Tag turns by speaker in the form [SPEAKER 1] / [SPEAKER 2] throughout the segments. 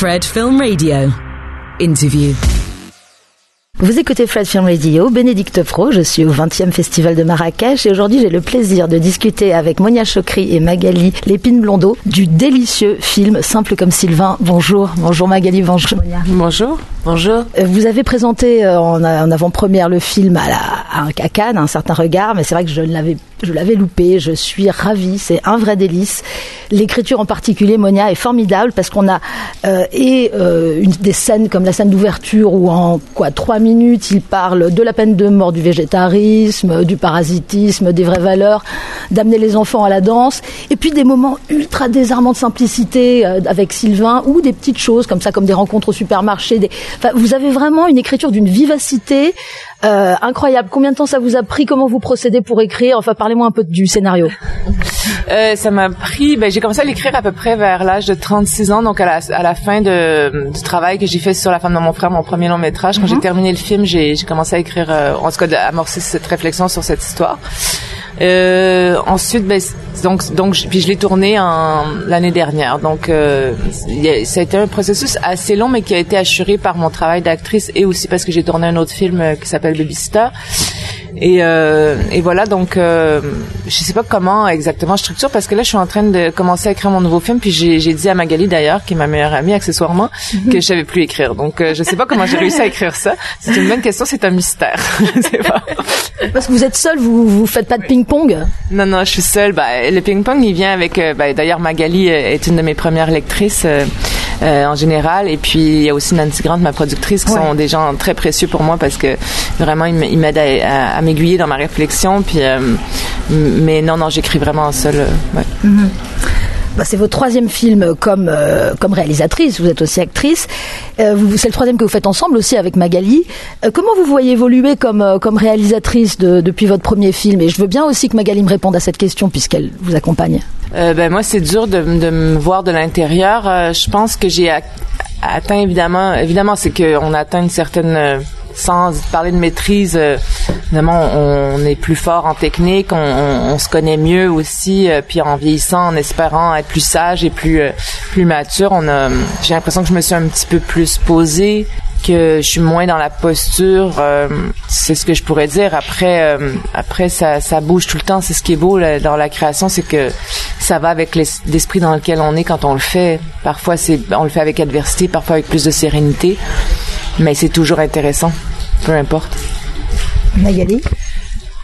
[SPEAKER 1] Fred Film Radio. Interview.
[SPEAKER 2] Vous écoutez Fred Film Radio, Bénédicte Pro, je suis au 20e Festival de Marrakech et aujourd'hui j'ai le plaisir de discuter avec Monia Chokri et Magali Lépine Blondeau du délicieux film Simple comme Sylvain. Bonjour, bonjour Magali, bonjour Monia.
[SPEAKER 3] Bonjour, bonjour.
[SPEAKER 2] Euh, vous avez présenté euh, en, avant-première le film à, la, à Cannes, un certain regard, mais c'est vrai que je l'avais je l'avais loupé, je suis ravie, c'est un vrai délice. L'écriture en particulier, Monia, est formidable parce qu'on a euh, et une, des scènes comme la scène d'ouverture où en quoi trois minutes il parle de la peine de mort, du végétarisme, du parasitisme, des vraies valeurs, d'amener les enfants à la danse, et puis des moments ultra désarmants de simplicité euh, avec Sylvain, ou des petites choses comme ça, comme des rencontres au supermarché. Des... vous avez vraiment une écriture d'une vivacité euh, incroyable. Combien de temps ça vous a pris Comment vous procédez pour écrire Enfin, parlez-moi un peu du scénario.
[SPEAKER 3] Euh, ça m'a pris. Ben, j'ai commencé à l'écrire à peu près vers l'âge de 36 ans, donc à la, à la fin de, du travail que j'ai fait sur la femme de mon frère, mon premier long métrage. Quand j'ai mhm. terminé le film, j'ai commencé à écrire, euh, en tout cas, d'amorcer cette réflexion sur cette histoire. Euh, ensuite, ben, donc, donc, puis je l'ai tourné l'année dernière. Donc, euh, ça a été un processus assez long, mais qui a été assuré par mon travail d'actrice et aussi parce que j'ai tourné un autre film euh, qui s'appelle Babysitter. Et, euh, et voilà, donc euh, je sais pas comment exactement je structure parce que là je suis en train de commencer à écrire mon nouveau film puis j'ai, dit à Magali d'ailleurs qui est ma meilleure amie accessoirement que je savais plus écrire. Donc euh, je sais pas comment j'ai réussi à écrire ça. C'est une bonne question, c'est un mystère. je sais pas.
[SPEAKER 2] Parce que vous êtes seule, vous vous faites pas de ping-pong
[SPEAKER 3] Non non, je suis seule. Bah, le ping-pong il vient avec. Euh, bah, d'ailleurs Magali est une de mes premières lectrices. Euh, euh, en général. Et puis il y a aussi Nancy Grant, ma productrice, qui sont des gens très précieux pour moi parce que vraiment ils m'aident à, à, m'aiguiller dans ma réflexion. Puis, euh, mais non, non, j'écris vraiment seule. Euh, ouais. Mm-hmm.
[SPEAKER 2] Bah, c'est votre troisième film comme euh, comme réalisatrice. Vous êtes aussi actrice. Euh, c'est le troisième que vous faites ensemble aussi avec Magali. Euh, comment vous voyez évoluer comme comme réalisatrice depuis votre premier film? Et je veux bien aussi que Magali me réponde à cette question puisqu'elle vous accompagne.
[SPEAKER 3] ben moi, c'est dur de, de, me voir de l'intérieur. je pense que j'ai atteint évidemment. Évidemment, c'est qu'on atteint une certaine sans parler de maîtrise, euh, évidemment, on, est plus fort en technique, on, se connaît mieux aussi, euh, puis en vieillissant, en espérant être plus sage et plus euh, plus mature, on a, j'ai l'impression que je me suis un petit peu plus posée, que je suis moins dans la posture, c'est ce que je pourrais dire. Après, après ça, ça bouge tout le temps. C'est ce qui est beau dans la création, c'est que ça va avec l'esprit dans lequel on est quand on le fait. Parfois, c'est on le fait avec adversité, parfois avec plus de sérénité mais c'est toujours intéressant, peu importe.
[SPEAKER 2] Magali?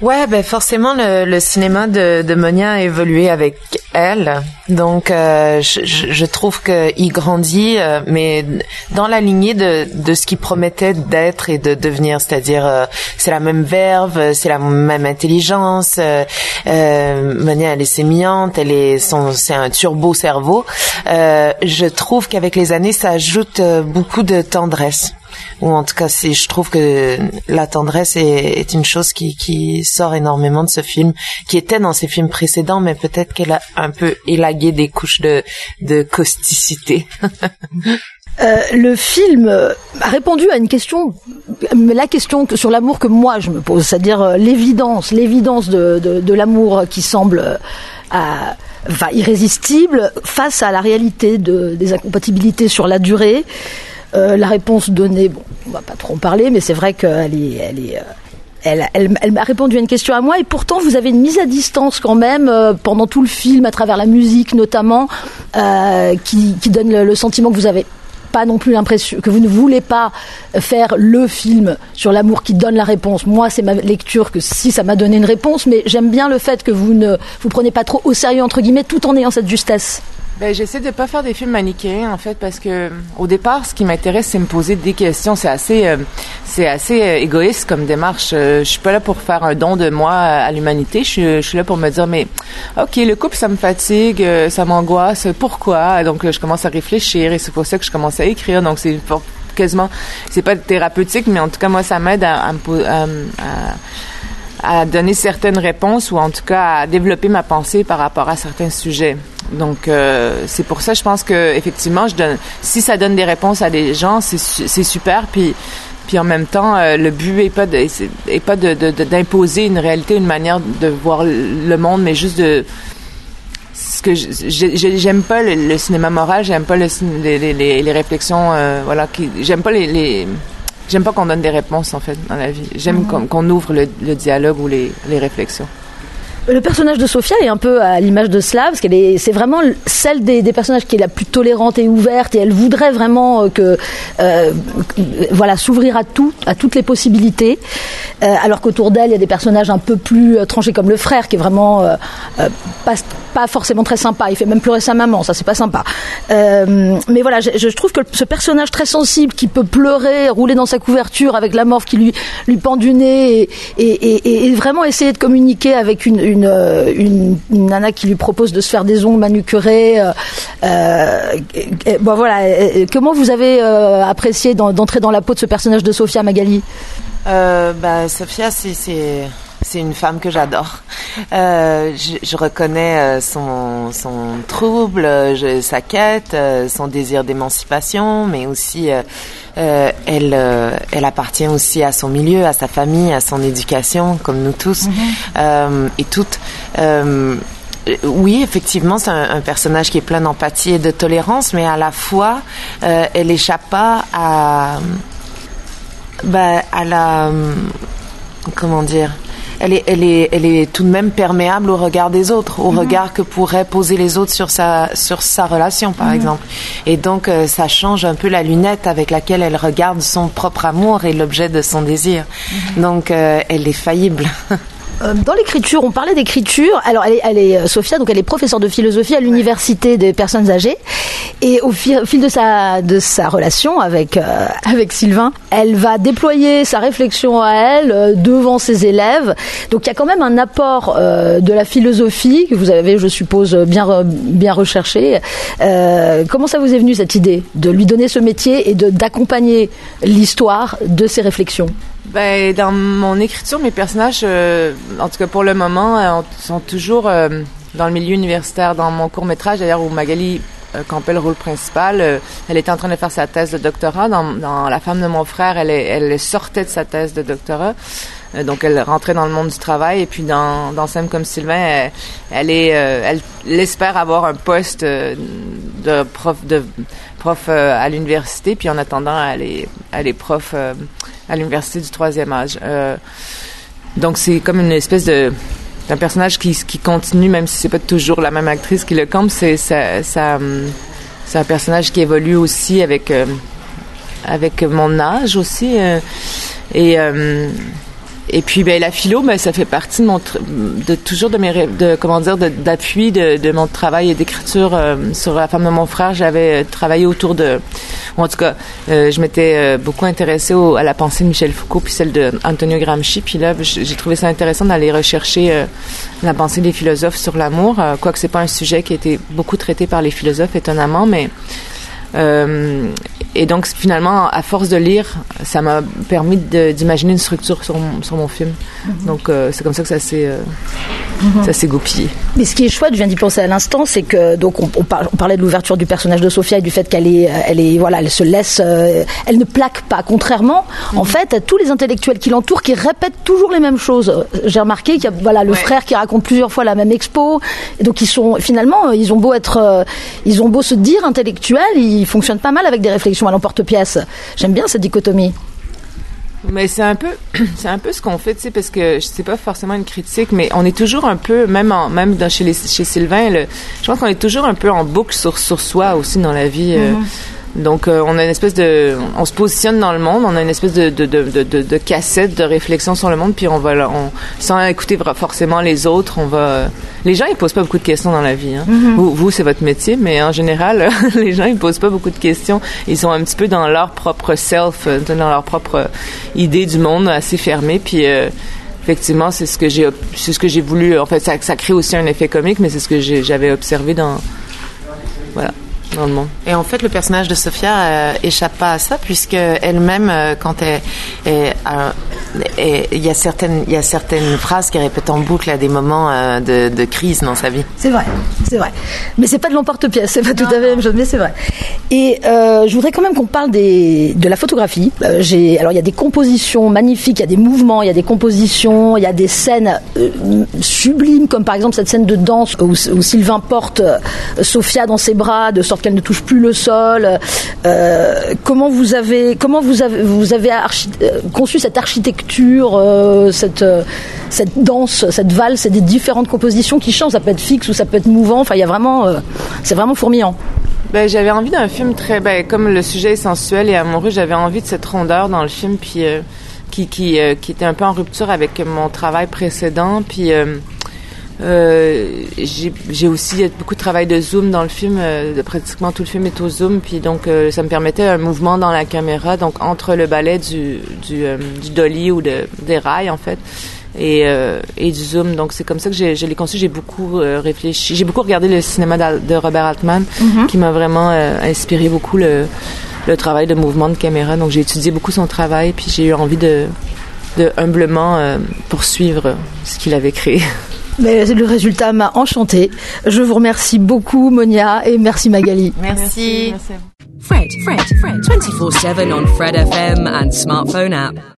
[SPEAKER 4] Ouais, ben forcément le, le cinéma de, de, Monia a évolué avec elle, donc euh, je, je, trouve qu'il grandit, euh, mais dans la lignée de, de ce qu'il promettait d'être et de devenir, c'est-à-dire euh, c'est la même verve, c'est la même intelligence. Monia elle est sémillante, elle est son, c'est un turbo cerveau. je trouve qu'avec les années, ça ajoute beaucoup de tendresse ou en tout cas je trouve que la tendresse est, est, une chose qui, qui sort énormément de ce film qui était dans ses films précédents mais peut-être qu'elle a un peu élagué des couches de, de causticité
[SPEAKER 2] Euh, le film a répondu à une question, la question sur l'amour que moi je me pose, c'est-à-dire euh, l'évidence, l'évidence de, de, de l'amour qui semble euh, irrésistible face à la réalité de, des incompatibilités sur la durée. Euh, la réponse donnée, bon, on va pas trop en parler, mais c'est vrai qu'elle est, elle est, euh, elle, elle, elle m'a répondu à une question à moi et pourtant vous avez une mise à distance quand même euh, pendant tout le film à travers la musique notamment qui, qui, donne le, sentiment que vous avez pas non plus l'impression que vous ne voulez pas faire le film sur l'amour qui donne la réponse. Moi, c'est ma lecture que si ça m'a donné une réponse, mais j'aime bien le fait que vous ne vous prenez pas trop au sérieux entre guillemets, tout en ayant cette justesse.
[SPEAKER 3] Ben, j'essaie de pas faire des films manichéens en fait parce que au départ, ce qui m'intéresse, c'est me poser des questions. C'est assez, euh, c'est assez euh, égoïste comme démarche. Euh, je suis pas là pour faire un don de moi à l'humanité. Je, suis là pour me dire, mais ok, le couple, ça me fatigue, ça m'angoisse. Pourquoi? Donc, je commence à réfléchir et c'est pour ça que je commence à écrire. Donc, c'est quasiment, c'est pas thérapeutique, mais en tout cas, moi, ça m'aide à, à, à, à donner certaines réponses ou en tout cas à développer ma pensée par rapport à certains sujets. Donc euh, c'est pour ça je pense que effectivement je donne si ça donne des réponses à des gens c'est super puis puis en même temps euh, le but est pas de est pas de d'imposer une réalité une manière de voir le monde mais juste de ce que j'aime pas le, cinéma moral, j'aime pas le, les, les, les, réflexions, euh, voilà, qui, j'aime pas les, j'aime pas qu'on donne des réponses en fait dans la vie. J'aime mm-hmm. qu'on ouvre le, le, dialogue ou les, les réflexions.
[SPEAKER 2] Le personnage de Sophia est un peu à l'image de Slav, parce qu'elle est, c'est vraiment celle des, personnages qui est la plus tolérante et ouverte, et elle voudrait vraiment euh, que, euh, voilà, s'ouvrir à tout, à toutes les possibilités. Euh, alors qu'autour d'elle, il y a des personnages un peu plus euh, tranchés, comme le frère, qui est vraiment euh, euh, pas, pas, forcément très sympa. Il fait même pleurer sa maman, ça c'est pas sympa. mais voilà, je, je, trouve que ce personnage très sensible, qui peut pleurer, rouler dans sa couverture avec la morve qui lui lui pend du nez, et, et, et, et vraiment essayer de communiquer avec une, une euh, une, nana qui lui propose de se faire des ongles manucurés. Euh, euh bon voilà, comment vous avez apprécié d'entrer dans la peau de ce personnage de Sophia Magali?
[SPEAKER 4] Bah, Sophia, c'est une femme que j'adore. Euh, je, je, reconnais son, son trouble, je, sa quête, son désir d'émancipation, mais aussi euh, elle, elle appartient aussi à son milieu, à sa famille, à son éducation, comme nous tous mhm. euh, et toutes. Euh, oui, effectivement, c'est un, un, personnage qui est plein d'empathie et de tolérance, mais à la fois, elle échappe pas à, bah, à la, comment dire, elle est, elle est, elle est tout de même perméable au regard des autres, au mhm. regard que pourraient poser les autres sur sa, sur sa relation, par mhm. exemple. Et donc, euh, ça change un peu la lunette avec laquelle elle regarde son propre amour et l'objet de son désir. Mhm. Donc, euh, elle est faillible.
[SPEAKER 2] Euh, dans l'écriture, on parlait d'écriture. Alors, elle est, elle est, euh, Sophia, donc elle est professeure de philosophie à l'université des personnes âgées. Et au fil, de sa de sa relation avec euh, avec Sylvain, elle va déployer sa réflexion à elle devant ses élèves. Donc, il y a quand même un apport de la philosophie que vous avez, je suppose, bien bien recherché. comment ça vous est venu cette idée de lui donner ce métier et d'accompagner l'histoire de ses réflexions?
[SPEAKER 3] Ben, dans mon écriture, mes personnages, euh, en tout cas pour le moment, euh, sont toujours euh, dans le milieu universitaire. Dans mon court métrage, d'ailleurs, où Magali Campbell le rôle principal, elle était en train de faire sa thèse de doctorat. Dans, dans La femme de mon frère, elle, elle sortait de sa thèse de doctorat. donc elle rentrait dans le monde du travail et puis dans dans Sam comme Sylvain elle, est elle, espère avoir un poste de prof de prof à l'université puis en attendant elle est elle est prof à l'université du troisième âge. Euh, donc c'est comme une espèce de d'un personnage qui, qui continue, même si c'est pas toujours la même actrice qui le campe, c'est ça, c'est un personnage qui évolue aussi avec euh, avec mon âge aussi euh, et et puis ben la philo, ben ça fait partie de mon de toujours de mes de comment dire d'appui de, de, mon travail et d'écriture euh, sur la femme de mon frère. J'avais euh, travaillé autour de, en tout cas, euh, je m'étais beaucoup intéressée à la pensée de Michel Foucault puis celle de Antonio Gramsci. Puis là, j'ai trouvé ça intéressant d'aller rechercher la pensée des philosophes sur l'amour, quoique c'est pas un sujet qui a été beaucoup traité par les philosophes étonnamment, mais euh, et donc finalement, à force de lire, ça m'a permis d'imaginer une structure sur, sur mon film. Mhm. Donc euh, c'est comme ça que ça s'est euh, ça s'est goupillé.
[SPEAKER 2] Mais ce qui est chouette, je viens d'y penser à l'instant, c'est que donc on, on, parlait de l'ouverture du personnage de Sophia et du fait qu'elle est elle est voilà, elle se laisse, elle ne plaque pas. Contrairement, en mhm. fait, à tous les intellectuels qui l'entourent, qui répètent toujours les mêmes choses. J'ai remarqué qu'il y a voilà le frère qui raconte plusieurs fois la même expo. Et donc ils sont finalement, ils ont beau être, ils ont beau se dire intellectuels, fonctionne pas mal avec des réflexions à l'emporte-pièce. J'aime bien cette dichotomie.
[SPEAKER 3] Mais c'est un peu, c'est un peu ce qu'on fait, tu sais, parce que c'est pas forcément une critique, mais on est toujours un peu, même en, même dans, chez les, chez Sylvain, le, je pense qu'on est toujours un peu en boucle sur, sur soi aussi dans la vie. Euh, mm-hmm. Donc, euh, on a une espèce de, on se positionne dans le monde, on a une espèce de de, de, de, de cassette de réflexion sur le monde, puis on va, on, sans écouter forcément les autres, on va. Les gens ils posent pas beaucoup de questions dans la vie. Hein. Mm-hmm. Vous, vous c'est votre métier, mais en général, les gens ils posent pas beaucoup de questions. Ils sont un petit peu dans leur propre self, euh, dans leur propre idée du monde assez fermée, puis. Euh, effectivement, c'est ce que j'ai, c'est ce que j'ai voulu. En fait, ça, ça crée aussi un effet comique, mais c'est ce que j'avais observé dans, voilà. Dans le monde.
[SPEAKER 4] Et en fait, le personnage de Sophia euh, échappe pas à ça, puisque elle-même, euh, quand elle, euh, il y a certaines, il y a certaines phrases qu'elle répète en boucle à des moments euh, de, de, crise dans sa vie.
[SPEAKER 2] C'est vrai, c'est vrai. Mais c'est pas de l'emporte-pièce, c'est pas tout à fait la même chose, mais c'est vrai. Et euh, je voudrais quand même qu'on parle des, de la photographie. Euh, j'ai, alors il y a des compositions magnifiques, il y a des mouvements, il y a des compositions, il y a des scènes euh, sublimes, comme par exemple cette scène de danse où, où Sylvain porte Sophia dans ses bras de sorte qu'elle ne touche plus le sol. comment vous avez, comment vous avez, vous avez conçu cette architecture, cette cette danse, cette valse, c'est des différentes compositions qui changent. Ça peut être fixe ou ça peut être mouvant. Enfin, il y a vraiment, c'est vraiment fourmillant.
[SPEAKER 3] Ben, j'avais envie d'un film très, ben, comme le sujet est sensuel et amoureux, j'avais envie de cette rondeur dans le film, puis euh, qui qui, euh, qui était un peu en rupture avec mon travail précédent, puis euh, euh j'ai aussi beaucoup de travail de zoom dans le film, pratiquement tout le film est au zoom, puis donc ça me permettait un mouvement dans la caméra, donc entre le ballet du du, du dolly ou de, des rails en fait et, euh, et du zoom. Donc c'est comme ça que je l'ai conçu. J'ai beaucoup euh, réfléchi. J'ai beaucoup regardé le cinéma de Robert Altman, mm-hmm. qui m'a vraiment euh, inspiré beaucoup le, le travail de mouvement de caméra. Donc j'ai étudié beaucoup son travail, puis j'ai eu envie de, de humblement euh, poursuivre ce qu'il avait créé.
[SPEAKER 2] Mais le résultat m'a enchanté. Je vous remercie beaucoup, Monia, et merci Magali.
[SPEAKER 4] merci. merci.
[SPEAKER 1] Fred, Fred, Fred, 24-7 on Fred FM and smartphone app.